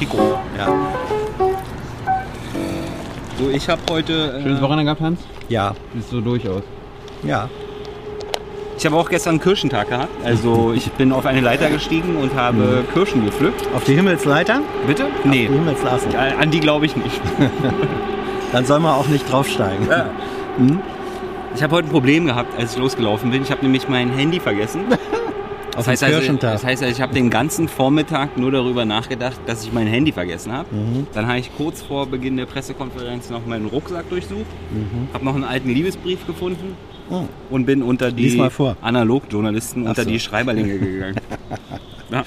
Chico. Ja. So, ich habe heute. Schönes Äh, Wochenende gehabt, Hans? Ja. Ist so durchaus. Ja. ich habe auch gestern einen Kirschentag gehabt. Also ich bin auf eine Leiter gestiegen und habe Kirschen gepflückt. Auf die Himmelsleiter? Bitte? Die Nee. Himmelsleiter. Ja, An die glaube ich nicht. Dann soll man auch nicht draufsteigen. Ich habe heute ein Problem gehabt, als ich losgelaufen bin. Ich habe nämlich mein Handy vergessen. Das heißt, also, das heißt also, ich habe den ganzen Vormittag nur darüber nachgedacht, dass ich mein Handy vergessen habe. Mhm. Dann habe ich kurz vor Beginn der Pressekonferenz noch meinen Rucksack durchsucht, habe noch einen alten Liebesbrief gefunden Mhm. Oh. und bin unter die. Analogjournalisten, unter so. die Schreiberlinge gegangen. ja.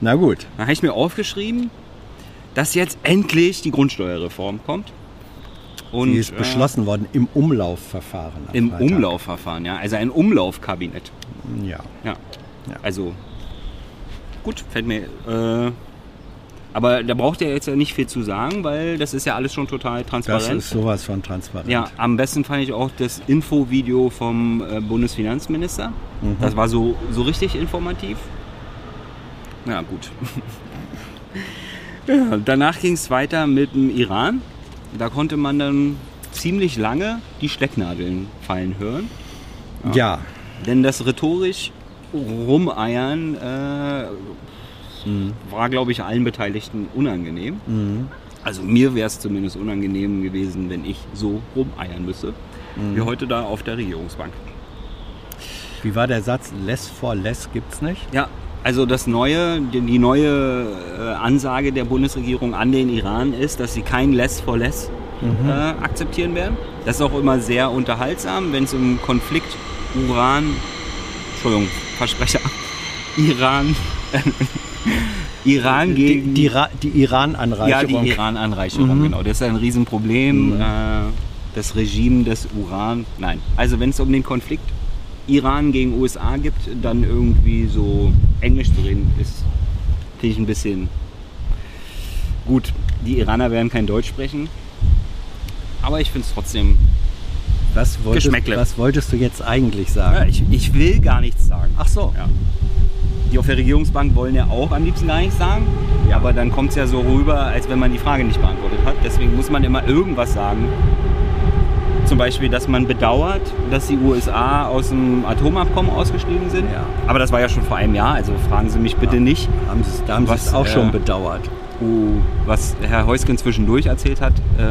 Na gut. Dann habe ich mir aufgeschrieben, dass jetzt endlich die Grundsteuerreform kommt. Und, Die ist äh, beschlossen worden im Umlaufverfahren. Im Freitag. Umlaufverfahren, ja. Also ein Umlaufkabinett. Ja. Ja. Ja. Also, gut, fällt mir. Äh, aber da braucht ihr jetzt ja nicht viel zu sagen, weil das ist ja alles schon total Das transparent. ist sowas von transparent. ja, am besten fand ich auch das Infovideo vom äh, Bundesfinanzminister. Mhm. Das war so, so richtig informativ. Ja, gut. ja, danach ging es weiter mit dem Iran. Da konnte man dann ziemlich lange die Stecknadeln fallen hören. Ja. Denn das rhetorisch Rumeiern äh, war, glaube ich, allen Beteiligten unangenehm. Mhm. Also mir wäre es zumindest unangenehm gewesen, wenn ich so rumeiern müsste, wie heute da auf der Regierungsbank. Wie war der Satz? Less for less gibt's nicht? Ja, also das neue, die, neue äh, Ansage der Bundesregierung an den Iran ist, dass sie kein Less for Less äh, akzeptieren werden. Das ist auch immer sehr unterhaltsam, wenn es um Konflikt Uran, Entschuldigung, Versprecher, Iran, Iran Die, gegen die, die ja, Iran-Anreicherung. die Iran-Anreicherung, Mhm. genau. Das ist ein Riesenproblem. Äh, das Regime des Uran. Nein. Also wenn es um den Konflikt Iran gegen USA gibt, dann irgendwie so Englisch zu reden, ist finde ich ein bisschen gut. Die Iraner werden kein Deutsch sprechen. Aber ich finde es trotzdem. Was, wolltest, Geschmäckle. was wolltest du jetzt eigentlich sagen? Ja, ich, ich will gar nichts sagen. Ach so. Ja. Die auf der Regierungsbank wollen ja auch am liebsten gar nichts sagen. Ja. Aber dann kommt es ja so rüber, als wenn man die Frage nicht beantwortet hat. Deswegen muss man immer irgendwas sagen. Zum Beispiel, dass man bedauert, dass die USA aus dem Atomabkommen ausgestiegen sind. Ja. Aber das war ja schon vor einem Jahr, also fragen Sie mich bitte nicht, Haben Sie, da haben Sie es auch äh, schon bedauert. Uh, was Herr Heusgen zwischendurch erzählt hat. Äh,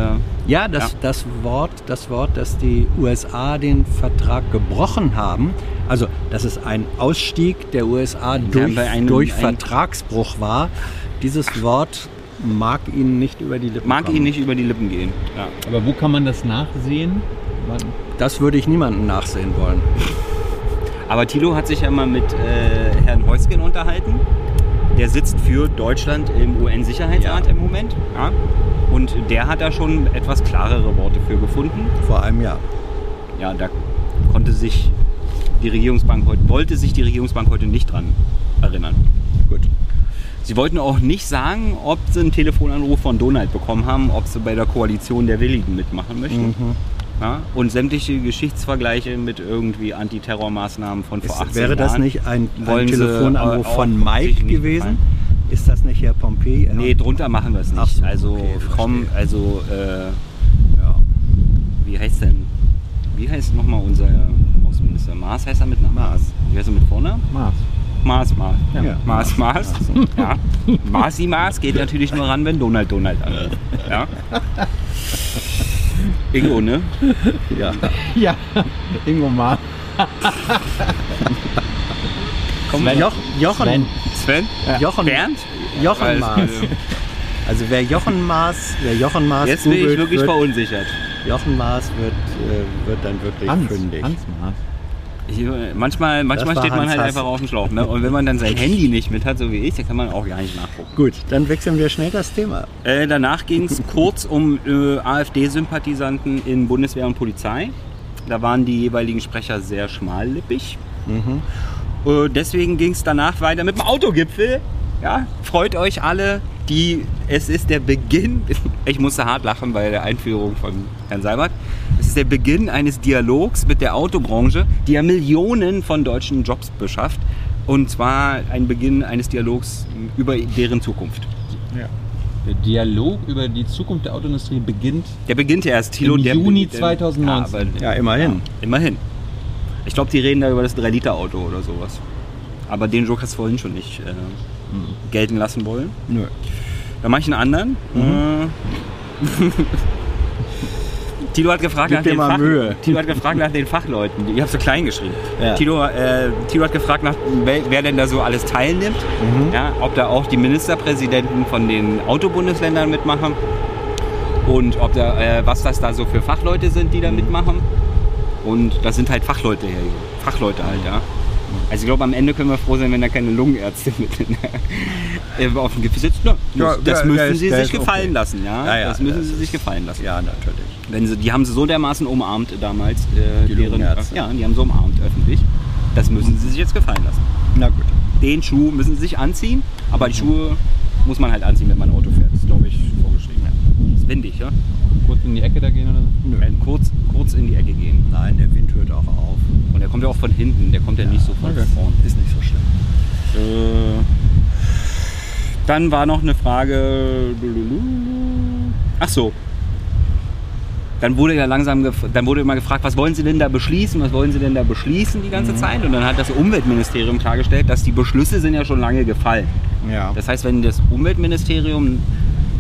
Ja, das, Ja. Das, Wort, das Wort, dass die USA den Vertrag gebrochen haben, also dass es ein Ausstieg der USA durch, bei einem- durch ein- Vertragsbruch war, dieses Wort mag Ihnen nicht über die Lippen mag kommen. Ihnen nicht über die Lippen gehen. Ja. Aber wo kann man das nachsehen? Wann- Das würde ich niemandem nachsehen wollen. Aber Thilo hat sich ja mal mit äh, Herrn Heusgen unterhalten. Der sitzt für Deutschland im UN-Sicherheitsrat Ja. im Moment. Ja. Und der hat da schon etwas klarere Worte für gefunden. Vor einem Jahr. Ja, da konnte sich die Regierungsbank heute, wollte sich die Regierungsbank heute nicht dran erinnern. Gut. Sie wollten auch nicht sagen, ob sie einen Telefonanruf von Donald bekommen haben, ob sie bei der Koalition der Willigen mitmachen möchten. Mhm. Ja, und sämtliche Geschichtsvergleiche mit irgendwie Antiterrormaßnahmen von vor 18 Ist, wäre Jahren. das nicht ein, ein Telefonanruf äh, von Mike gewesen? Ist das nicht Herr Pompey? Nee, drunter machen wir es nicht. So, also okay, verstehe. komm, also äh, ja. wie heißt denn, wie heißt nochmal unser Außenminister? Maas heißt er mit Namen? Maas. Wie heißt er mit Vornamen? Mars. Maas, Maas. Ja. Ja. Maas, Maas. Ja. Maasi Maas geht natürlich nur ran, wenn Donald Donald anruft. Ja. Ingo, ne? ja. Ja, Ingo Mars. Komm, Sven. Joch, Jochen, Sven. Sven? Jochen, Bernd? Jochen Maas. Also wer Jochen Maas, wer Jochen Maas Jetzt bin ich wirklich wird, verunsichert. Jochen Maas wird, äh, wird dann wirklich Hans. fündig. Hans Mars. Ich, manchmal manchmal steht man Hans halt Hass. einfach auf dem Schlauch. Ne? Und wenn man dann sein Handy nicht mit hat, so wie ich, dann kann man auch gar nicht nachgucken. Gut, dann wechseln wir schnell das Thema. Äh, danach ging es kurz um äh, AfD-Sympathisanten in Bundeswehr und Polizei. Da waren die jeweiligen Sprecher sehr schmallippig. Äh, deswegen ging es danach weiter mit dem Autogipfel. Ja, freut euch alle. Die, es ist der Beginn, ich musste hart lachen bei der Einführung von Herrn Seibert. Ist der Beginn eines Dialogs mit der Autobranche, die ja Millionen von deutschen Jobs beschafft. Und zwar ein Beginn eines Dialogs über deren Zukunft. Der Dialog über die Zukunft der Autoindustrie beginnt Der beginnt ja erst, Thilo. Im der Juni beginnt- 2019. Ja, aber, Ja, immerhin. immerhin. Ich glaube, die reden da über das 3-Liter-Auto oder sowas. Aber den Joke hast du vorhin schon nicht äh, gelten lassen wollen. Nö. Bei manchen anderen. Mhm. Tilo hat gefragt Gib nach den Fach, Mühe. Tilo hat gefragt nach den Fachleuten. Ich habe so klein geschrieben. Ja. Tilo, äh, Tilo hat gefragt, nach, wer, wer denn da so alles teilnimmt. Mhm. Ja, ob da auch die Ministerpräsidenten von den Autobundesländern mitmachen. Und ob da, äh, was das da so für Fachleute sind, die da mitmachen. Und das sind halt Fachleute hier. Fachleute halt, ja. Also ich glaube, am Ende können wir froh sein, wenn da keine Lungenärzte mit äh, auf dem Gipfel sitzen. Ja, das müssen sie sich gefallen okay. lassen, ja. Das müssen das sie sich gefallen lassen. Ja, natürlich. Wenn sie, die haben sie so dermaßen umarmt damals, äh, Die deren, Lungenärzte. ja, die haben sie umarmt öffentlich. Das müssen sie sich jetzt gefallen lassen. Na gut. Den Schuh müssen sie sich anziehen, aber die Schuhe muss man halt anziehen, wenn man Auto fährt. Das ist, glaube ich, vorgeschrieben. Ja. Das ist windig, ja. kurz in die Ecke da gehen oder so. Nö. Wenn kurz, kurz in die Ecke gehen. Nein, der Wind hört auch auf. Und der kommt ja auch von hinten, der kommt ja, nicht so von okay. vorn. Ist nicht so schlimm. Äh, dann war noch eine Frage. Ach so. Dann wurde ja langsam, dann wurde immer gefragt, was wollen Sie denn da beschließen, was wollen Sie denn da beschließen die ganze Zeit? Und dann hat das Umweltministerium klargestellt, dass die Beschlüsse sind ja schon lange gefallen. Ja. Das heißt, wenn das Umweltministerium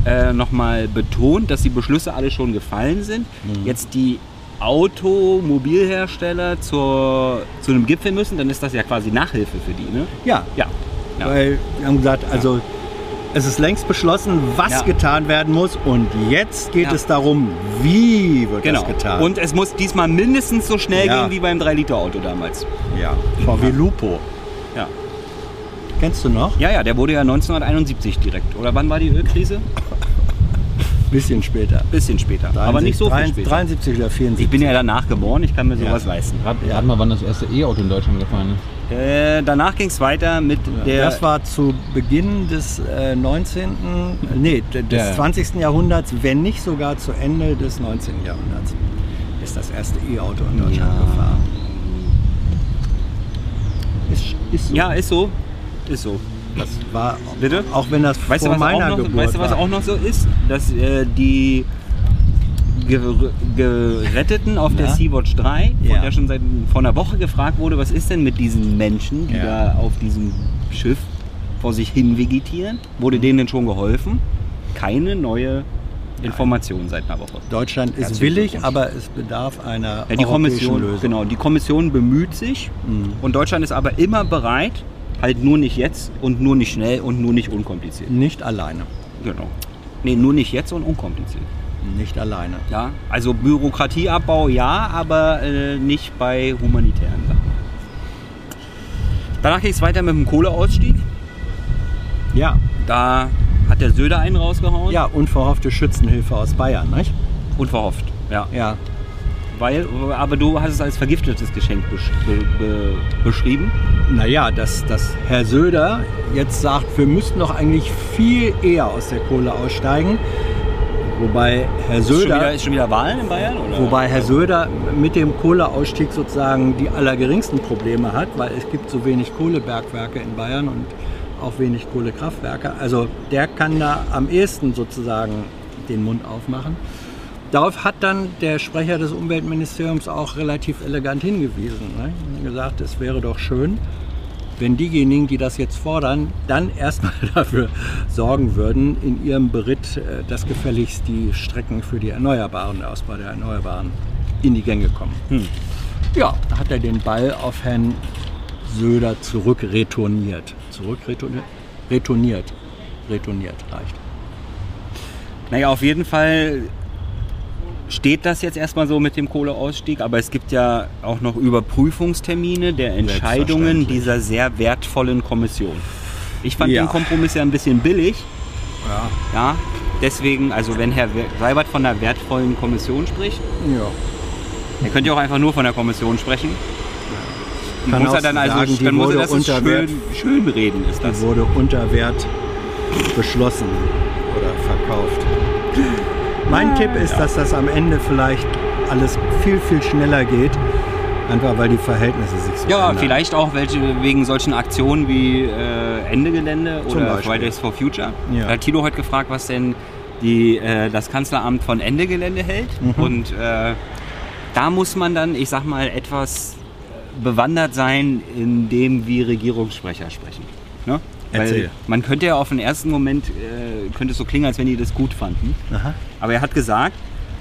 äh, nochmal betont, dass die Beschlüsse alle schon gefallen sind, jetzt die Automobilhersteller zur, zu einem Gipfel müssen, dann ist das ja quasi Nachhilfe für die, ne? ja. Ja. ja. Weil wir haben gesagt, also es ist längst beschlossen, was Ja. getan werden muss und jetzt geht Ja. es darum, wie wird Genau. das getan. Und es muss diesmal mindestens so schnell Ja. gehen wie beim 3-Liter-Auto damals. ja, VW Lupo. Ja. Kennst du noch? ja, ja, der wurde ja 1971 direkt. Oder wann war die Ölkrise? Bisschen später. Bisschen später. Aber nicht so viel 73, später. 73 oder 74. Ich bin ja danach geboren, ich kann mir sowas Ja. leisten. Rat, rat mal, wann das erste E-Auto in Deutschland gefahren ist. Äh, danach ging es weiter mit der. das war zu Beginn des äh, 19., nee, des Ja, ja. 20. Jahrhunderts, wenn nicht sogar zu Ende des 19. Jahrhunderts, ist das erste E-Auto in Deutschland Ja. gefahren. Ist, ist so. ja, ist so. Ist so. Das war, Bitte? auch wenn das Weißt du, vor was, auch meiner noch, Geburt weißt du, was war. auch noch so ist? Dass äh, die Ger- Geretteten auf der Ja. Sea-Watch 3, von Ja. der schon seit vor einer Woche gefragt wurde, was ist denn mit diesen Menschen, die Ja. da auf diesem Schiff vor sich hin vegetieren? Wurde denen denn schon geholfen? Keine neue Information seit einer Woche. Deutschland ist Herzlichen willig, aber es bedarf einer Ja, die europäischen Kommission, Lösung. genau, die Kommission bemüht sich Mhm. und Deutschland ist aber immer bereit, halt nur nicht jetzt und nur nicht schnell und nur nicht unkompliziert. Nicht alleine. Genau. Nee, nur nicht jetzt und unkompliziert. Nicht alleine. Ja, also Bürokratieabbau ja, aber äh, nicht bei humanitären Sachen. Danach ging es weiter mit dem Kohleausstieg. Ja, Da hat der Söder einen rausgehauen. ja, unverhoffte Schützenhilfe aus Bayern, nicht? Unverhofft. Ja. Ja, Weil, aber du hast es als vergiftetes Geschenk besch be be beschrieben. Naja, dass, dass Herr Söder jetzt sagt, wir müssten doch eigentlich viel eher aus der Kohle aussteigen. Wobei Herr Ist schon, wieder, Söder, ist schon wieder Wahlen in Bayern? Oder? wobei Herr Söder mit dem Kohleausstieg sozusagen die allergeringsten Probleme hat, weil es gibt so wenig Kohlebergwerke in Bayern und auch wenig Kohlekraftwerke. Also der kann da am ehesten sozusagen den Mund aufmachen. Darauf hat dann der Sprecher des Umweltministeriums auch relativ elegant hingewiesen. Ne? Er hat gesagt, es wäre doch schön, wenn diejenigen, die das jetzt fordern, dann erstmal dafür sorgen würden, in ihrem Beritt, äh, dass gefälligst die Strecken für die Erneuerbaren, der Ausbau der Erneuerbaren, in die Gänge kommen. Hm. Ja, da hat er den Ball auf Herrn Söder zurückretourniert. Zurückretourniert? Retourniert. Retourniert reicht. Naja, auf jeden Fall steht das jetzt erstmal so mit dem Kohleausstieg, aber es gibt ja auch noch Überprüfungstermine der Entscheidungen dieser sehr wertvollen Kommission. Ich fand Ja. den Kompromiss ja ein bisschen billig. Ja. Ja, deswegen, also wenn Herr Seibert von einer wertvollen Kommission spricht, ja. er könnte ja auch einfach nur von der Kommission sprechen. Kann muss er dann also, sagen, die dann muss er das unter schön, schön reden, ist Die das. wurde unter Wert beschlossen oder verkauft. Mein Tipp ist, dass das am Ende vielleicht alles viel, viel schneller geht, Einfach weil die Verhältnisse sich so Ja, ändern. vielleicht auch welche wegen solchen Aktionen wie äh, Ende Gelände Zum oder Beispiel. Fridays for Future. Ja. Da hat Thilo heute gefragt, was denn die, äh, das Kanzleramt von Ende Gelände hält. Mhm. Und äh, da muss man dann, ich sag mal, etwas bewandert sein in dem, wie Regierungssprecher sprechen. Ne? Erzähl. Weil man könnte ja auf den ersten Moment, äh, könnte es so klingen, als wenn die das gut fanden. Aha. Aber er hat gesagt,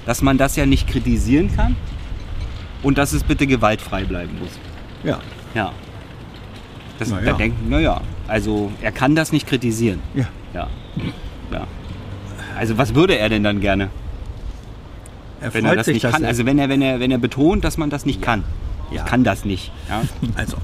dass man das ja nicht kritisieren kann und dass es bitte gewaltfrei bleiben muss. Ja, Ja. Das, Na Da ja. denken, naja, also er kann das nicht kritisieren. ja. Ja. ja. Also was würde er denn dann gerne, Er wenn er das sich, nicht kann? Also wenn er, wenn er, wenn er betont, dass man das nicht kann. Ja. Ich kann das nicht. Ja. also,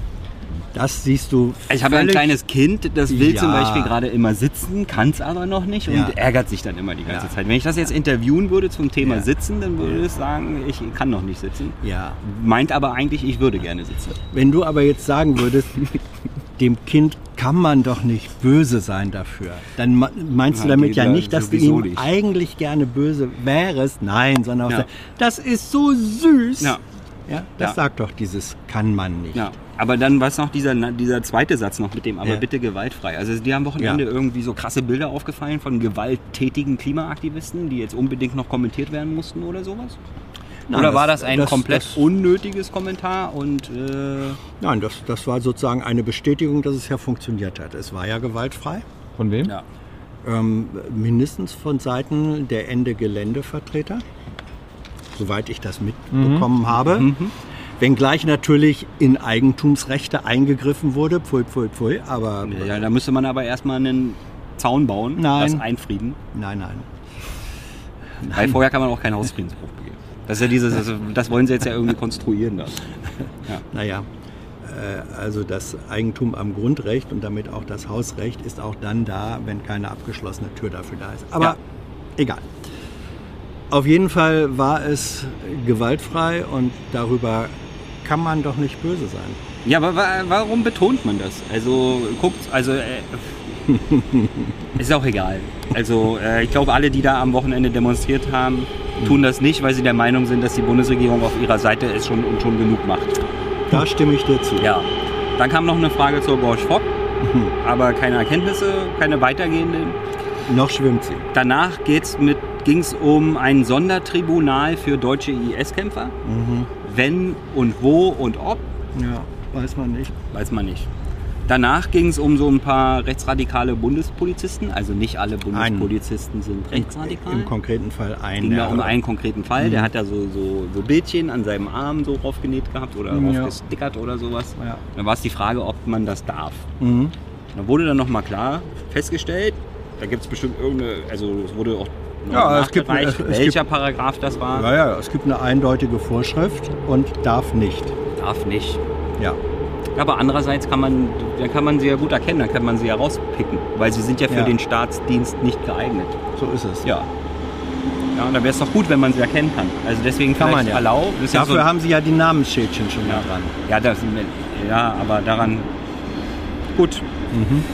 das siehst du. Ich habe ein kleines Kind, das will Ja. zum Beispiel gerade immer sitzen, kann es aber noch nicht und Ja. ärgert sich dann immer die ganze Ja. Zeit. Wenn ich das jetzt interviewen würde zum Thema Ja. Sitzen, dann würde es sagen, ich kann noch nicht sitzen. Ja. Meint aber eigentlich, ich würde gerne sitzen. Wenn du aber jetzt sagen würdest, dem Kind kann man doch nicht böse sein dafür, dann meinst du Ja, damit ja ja nicht, dass du ihm nicht. eigentlich gerne böse wärst. Nein, sondern auch Ja. das ist so süß. Ja. Ja, das Ja. sagt doch dieses kann man nicht. Aber dann was noch dieser, dieser zweite Satz noch mit dem, aber Ja. bitte gewaltfrei. Also die haben am Wochenende Ja. irgendwie so krasse Bilder aufgefallen von gewalttätigen Klimaaktivisten, die jetzt unbedingt noch kommentiert werden mussten oder sowas? Nein, oder das- war das ein das- komplett das- unnötiges Kommentar und äh, Nein, das, das war sozusagen eine Bestätigung, dass es ja funktioniert hat. Es war ja gewaltfrei. Von wem? ja. Ähm, mindestens von Seiten der Ende-Gelände-Vertreter, soweit ich das mitbekommen habe. Mhm. Wenngleich natürlich in Eigentumsrechte eingegriffen wurde, pfui, pfui, pfui, aber ja, da müsste man aber erstmal einen Zaun bauen, Nein. das einfrieden. nein, nein. Weil vorher kann man auch keinen Hausfriedensbruch begehen. Das ist ja dieses, also, das wollen sie jetzt ja irgendwie konstruieren dann. Ja. Naja, äh, also das Eigentum am Grundrecht und damit auch das Hausrecht ist auch dann da, wenn keine abgeschlossene Tür dafür da ist. Aber Ja. egal. Auf jeden Fall war es gewaltfrei und darüber kann man doch nicht böse sein. Ja, aber wa warum betont man das? Also guckt, also äh, ist auch egal. Also äh, ich glaube, alle, die da am Wochenende demonstriert haben, tun das nicht, weil sie der Meinung sind, dass die Bundesregierung auf ihrer Seite ist schon und schon genug macht. Da stimme ich dir zu. Ja. Dann kam noch eine Frage zur Gorsch Fock, aber keine Erkenntnisse, keine weitergehenden. Noch schwimmt sie. Danach ging es um ein Sondertribunal für deutsche IS-Kämpfer. Wenn und wo und ob, Ja, weiß man nicht. weiß man nicht. Danach ging es um so ein paar rechtsradikale Bundespolizisten. Also nicht alle Bundespolizisten sind rechtsradikal. Im konkreten Fall ein. ging da um einen konkreten Fall. Der hat da so, so, so Bildchen an seinem Arm so raufgenäht gehabt oder Ja. raufgestickert oder sowas. Ja. Dann war es die Frage, ob man das darf. Mhm. Dann wurde dann nochmal klar festgestellt, da gibt es bestimmt irgendeine, also es wurde auch Ja, es gibt- es- es welcher Paragraph das war. Ja, ja, es gibt eine eindeutige Vorschrift und darf nicht. Darf nicht. Ja. Aber andererseits kann man, dann kann man sie ja gut erkennen, dann kann man sie ja rauspicken, weil sie sind ja für Ja. den Staatsdienst nicht geeignet. So ist es. Ja. Ja, und dann wäre es doch gut, wenn man sie erkennen kann. Also deswegen Kann man ja. Das ist ja Dafür so, haben sie ja die Namensschildchen schon ja, dran. ja, das, ja, aber daran. Gut. Mhm.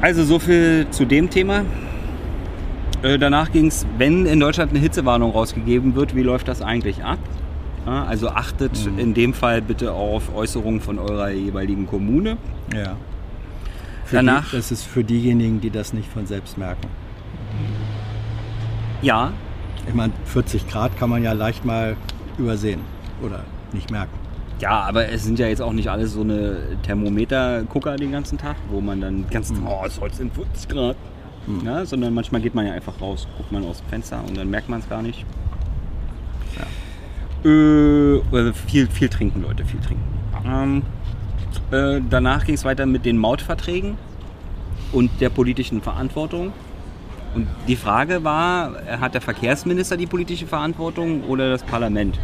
Also so viel zu dem Thema. Äh, danach ging es, wenn in Deutschland eine Hitzewarnung rausgegeben wird, wie läuft das eigentlich ab? Ja, also achtet Mhm. in dem Fall bitte auf Äußerungen von eurer jeweiligen Kommune. Ja. Für Danach- Die, das ist für diejenigen, die das nicht von selbst merken. Ja, Ich meine, 40 Grad kann man ja leicht mal übersehen oder nicht merken. ja, aber es sind ja jetzt auch nicht alles so eine Thermometer-Gucker den ganzen Tag, wo man dann die ganzen, oh, es heute sind 40 Grad. Ja, sondern manchmal geht man ja einfach raus, guckt man aus dem Fenster und dann merkt man es gar nicht. Äh, äh, viel, viel trinken, Leute, viel trinken. Ähm, äh, danach ging es weiter mit den Mautverträgen und der politischen Verantwortung. Und die Frage war, hat der Verkehrsminister die politische Verantwortung oder das Parlament?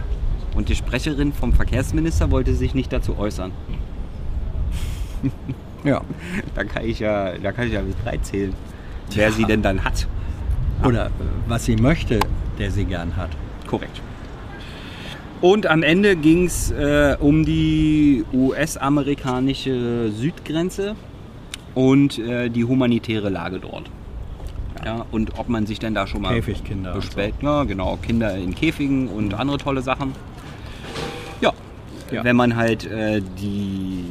Und die Sprecherin vom Verkehrsminister wollte sich nicht dazu äußern. Ja. Da kann ich ja, da kann ich ja bis drei zählen, wer sie denn dann hat. Oder was sie möchte, der sie gern hat. Korrekt. Und am Ende ging es äh, um die US-amerikanische Südgrenze und äh, die humanitäre Lage dort. Ja, und ob man sich denn da schon mal Käfigkinder und bestellt. Ja, genau, Kinder in Käfigen und andere tolle Sachen. Ja, Ja. wenn man halt äh, die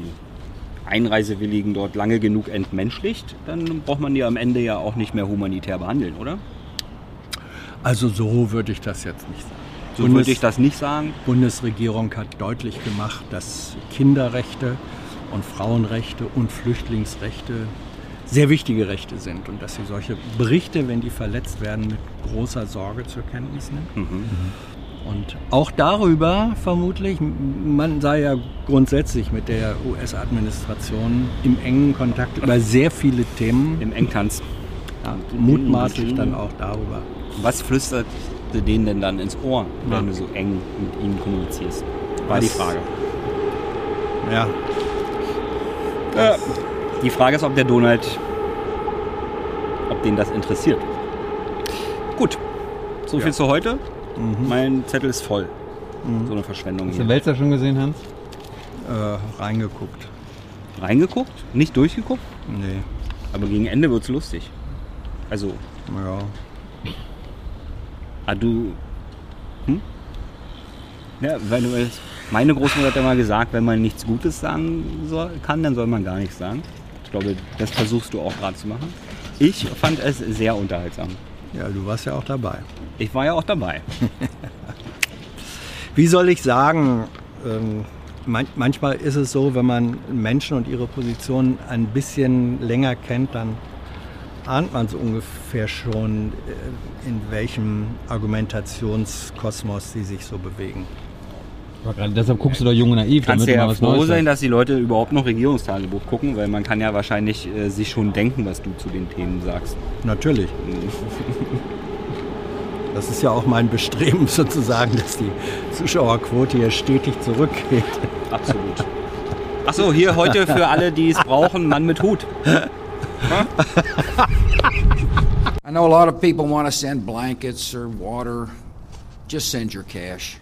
Einreisewilligen dort lange genug entmenschlicht, dann braucht man die am Ende ja auch nicht mehr humanitär behandeln, oder? Also so würde ich das jetzt nicht sagen. So Bundes- würde ich das nicht sagen. Bundesregierung hat deutlich gemacht, dass Kinderrechte und Frauenrechte und Flüchtlingsrechte sehr wichtige Rechte sind und dass sie solche Berichte, wenn die verletzt werden, mit großer Sorge zur Kenntnis nimmt. Und auch darüber vermutlich, man sei ja grundsätzlich mit der US-Administration im engen Kontakt über sehr viele Themen, Im Engtanz. ja, mutmaßlich dann auch darüber. Was flüstert denen denn dann ins Ohr, wenn du so eng mit ihnen kommunizierst? War die Was- Frage. Ja, Die Frage ist, ob der Donald, ob den das interessiert. Gut, so viel zu heute. Mein Zettel ist voll. So eine Verschwendung Hast du hier. Wälzer schon gesehen, Hans? äh, reingeguckt. Reingeguckt, nicht durchgeguckt, Nee, aber gegen Ende wird's lustig. Also, ja. ah, du. Hm? Ja, weil du meine Großmutter hat immer gesagt, wenn man nichts Gutes sagen soll, kann, dann soll man gar nichts sagen. Ich glaube, das versuchst du auch gerade zu machen. Ich fand es sehr unterhaltsam. Ja, du warst ja auch dabei. Ich war ja auch dabei. Wie soll ich sagen, ähm, man, manchmal ist es so, wenn man Menschen und ihre Position ein bisschen länger kennt, dann ahnt man so ungefähr schon, äh, in welchem Argumentationskosmos sie sich so bewegen. Gerade deshalb guckst du doch Jung und Naiv, Kannst damit ja was froh Neues sein, hast. dass die Leute überhaupt noch Regierungstagebuch gucken, weil man kann ja wahrscheinlich äh, sich schon denken, was du zu den Themen sagst. Natürlich. Das ist ja auch mein Bestreben sozusagen, dass die Zuschauerquote hier stetig zurückgeht. Absolut. Achso, hier heute für alle, die es brauchen, Mann mit Hut. I know a lot of people want to send blankets or water. Just send your cash.